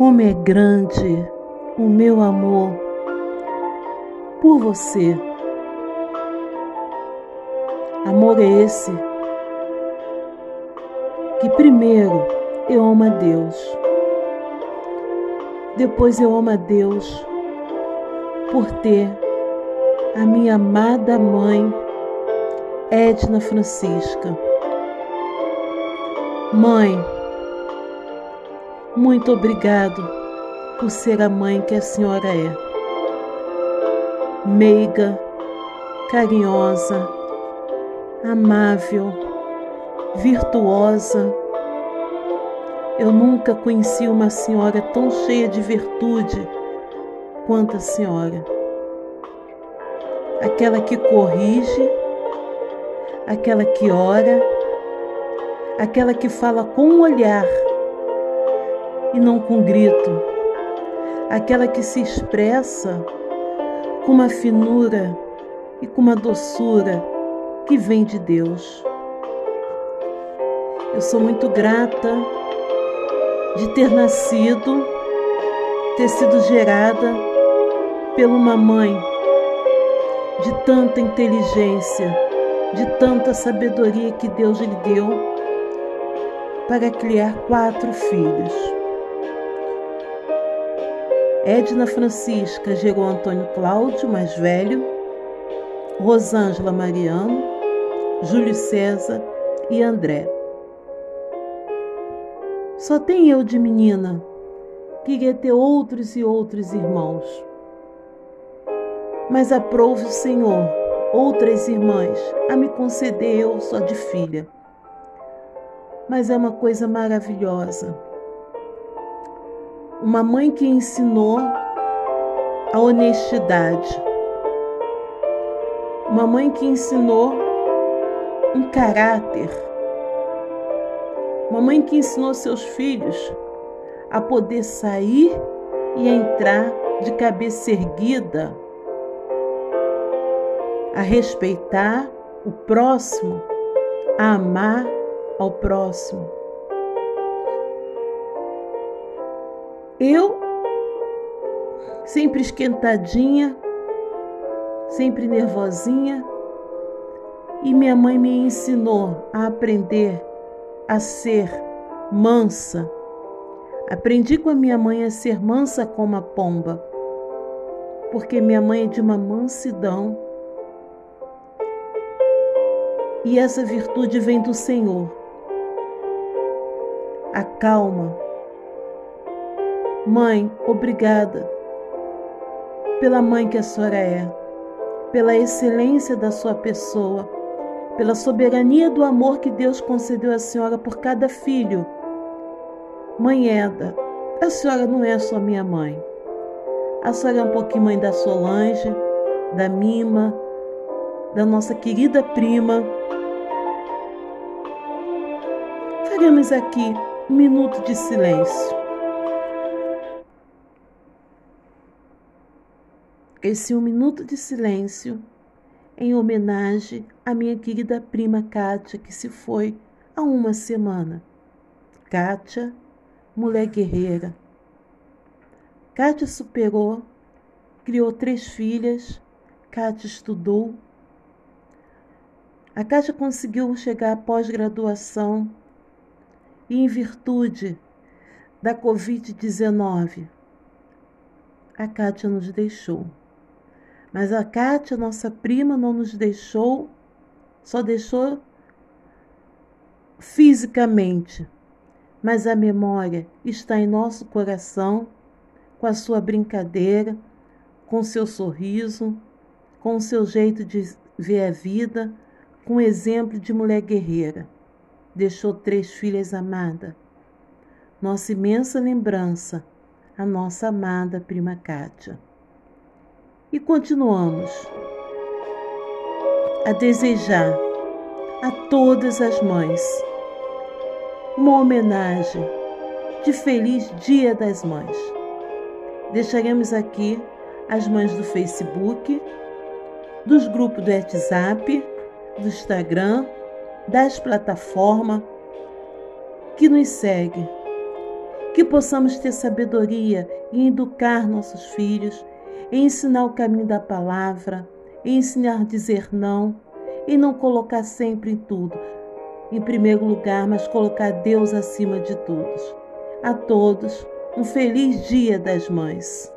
como é grande o meu amor por você. Amor é esse que primeiro eu amo a Deus, depois eu amo a Deus por ter a minha amada mãe Edna Francisca. Mãe, muito obrigado por ser a mãe que a senhora é. Meiga, carinhosa, amável, virtuosa. Eu nunca conheci uma senhora tão cheia de virtude quanto a senhora. Aquela que corrige, aquela que ora, aquela que fala com o um olhar e não com grito, aquela que se expressa com uma finura e com uma doçura que vem de Deus. Eu sou muito grata de ter nascido, ter sido gerada por uma mãe de tanta inteligência, de tanta sabedoria que Deus lhe deu para criar quatro filhos. Edna Francisca gerou Antônio Cláudio, mais velho, Rosângela Mariano, Júlio César e André. Só tem eu de menina. Queria ter outros e outros irmãos. Mas aprove o Senhor outras irmãs a me conceder eu só de filha. Mas é uma coisa maravilhosa uma mãe que ensinou a honestidade, uma mãe que ensinou um caráter, uma mãe que ensinou seus filhos a poder sair e entrar de cabeça erguida, a respeitar o próximo, a amar ao próximo. Eu, sempre esquentadinha, sempre nervosinha, e minha mãe me ensinou a aprender a ser mansa. Aprendi com a minha mãe a ser mansa como a pomba, porque minha mãe é de uma mansidão. E essa virtude vem do Senhor. A calma, Mãe, obrigada pela mãe que a senhora é, pela excelência da sua pessoa, pela soberania do amor que Deus concedeu à senhora por cada filho. Mãe Eda, a senhora não é só minha mãe. A senhora é um pouquinho mãe da Solange, da Mima, da nossa querida prima. Faremos aqui um minuto de silêncio. Esse um minuto de silêncio em homenagem à minha querida prima Kátia, que se foi há uma semana. Kátia, mulher guerreira. Kátia superou, criou três filhas, Kátia estudou. A Kátia conseguiu chegar à pós-graduação e, em virtude da Covid-19, a Kátia nos deixou. Mas a Kátia, nossa prima, não nos deixou, só deixou fisicamente, mas a memória está em nosso coração, com a sua brincadeira, com seu sorriso, com o seu jeito de ver a vida, com o exemplo de mulher guerreira. Deixou três filhas amadas. Nossa imensa lembrança, a nossa amada prima Kátia. E continuamos a desejar a todas as mães uma homenagem de Feliz Dia das Mães. Deixaremos aqui as mães do Facebook, dos grupos do WhatsApp, do Instagram, das plataformas que nos seguem Que possamos ter sabedoria em educar nossos filhos, ensinar o caminho da palavra, ensinar a dizer não, e não colocar sempre em tudo em primeiro lugar, mas colocar Deus acima de todos. A todos, um feliz Dia das Mães.